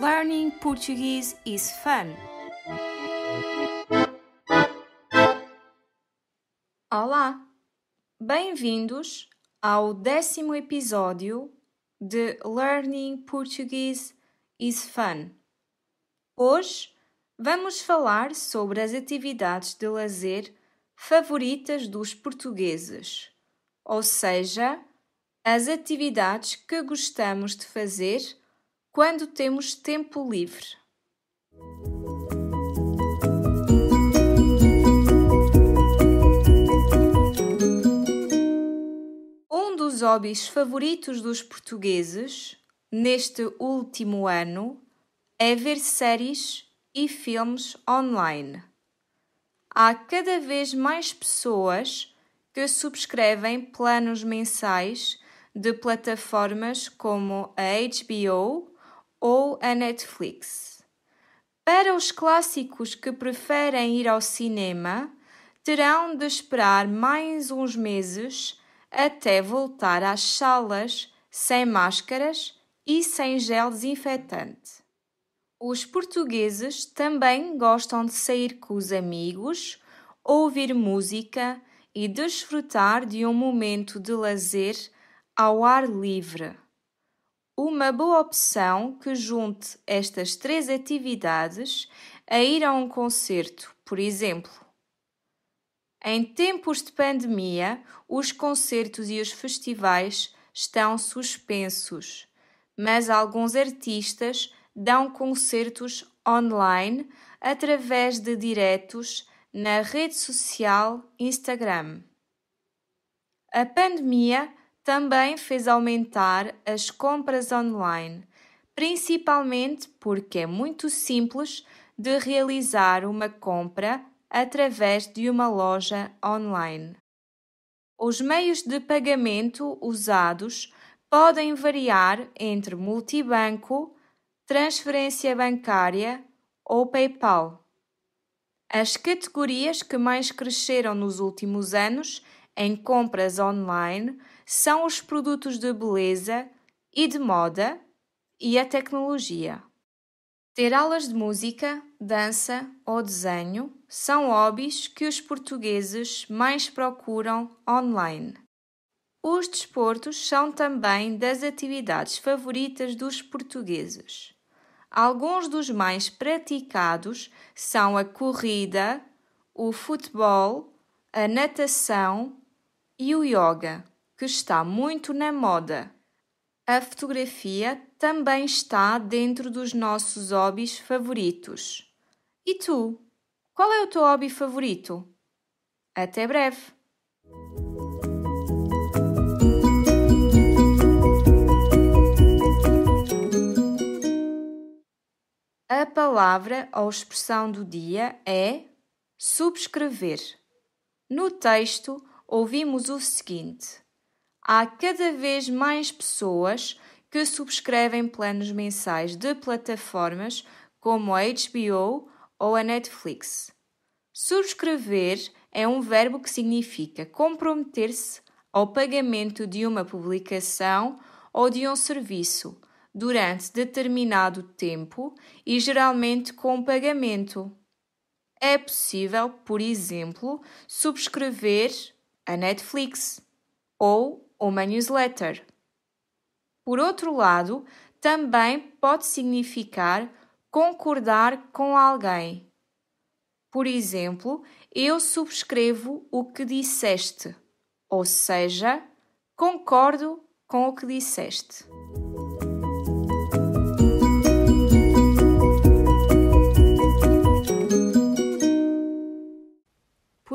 Learning Portuguese is fun. Olá! Bem-vindos ao décimo episódio de Learning Portuguese is Fun. Hoje vamos falar sobre as atividades de lazer favoritas dos portugueses, ou seja, as atividades que gostamos de fazer quando temos tempo livre. Um dos hobbies favoritos dos portugueses neste último ano é ver séries e filmes online. Há cada vez mais pessoas que subscrevem planos mensais de plataformas como a HBO ou a Netflix. Para os clássicos que preferem ir ao cinema, terão de esperar mais uns meses até voltar às salas sem máscaras e sem gel desinfetante. Os portugueses também gostam de sair com os amigos, ouvir música e desfrutar de um momento de lazer ao ar livre. Uma boa opção que junte estas três atividades a ir a um concerto, por exemplo. Em tempos de pandemia, os concertos e os festivais estão suspensos, mas alguns artistas dão concertos online através de diretos na rede social Instagram. A pandemia também fez aumentar as compras online, principalmente porque é muito simples de realizar uma compra através de uma loja online. Os meios de pagamento usados podem variar entre multibanco, transferência bancária ou PayPal. As categorias que mais cresceram nos últimos anos em compras online são os produtos de beleza e de moda e a tecnologia. Ter aulas de música, dança ou desenho são hobbies que os portugueses mais procuram online. Os desportos são também das atividades favoritas dos portugueses. Alguns dos mais praticados são a corrida, o futebol, a natação e o yoga que está muito na moda. A fotografia também está dentro dos nossos hobbies favoritos. E tu? Qual é o teu hobby favorito? Até breve! A palavra ou expressão do dia é subscrever. No texto, ouvimos o seguinte: há cada vez mais pessoas que subscrevem planos mensais de plataformas como a HBO ou a Netflix. Subscrever é um verbo que significa comprometer-se ao pagamento de uma publicação ou de um serviço durante determinado tempo e geralmente com pagamento. É possível, por exemplo, subscrever a Netflix ou uma newsletter. Por outro lado, também pode significar concordar com alguém. Por exemplo, eu subscrevo o que disseste, ou seja, concordo com o que disseste.